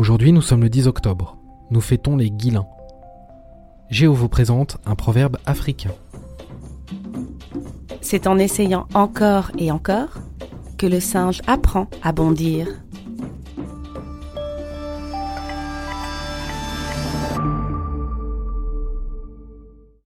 Aujourd'hui, nous sommes le 10 octobre. Nous fêtons les Guilins. Géo vous présente un proverbe africain. C'est en essayant encore et encore que le singe apprend à bondir.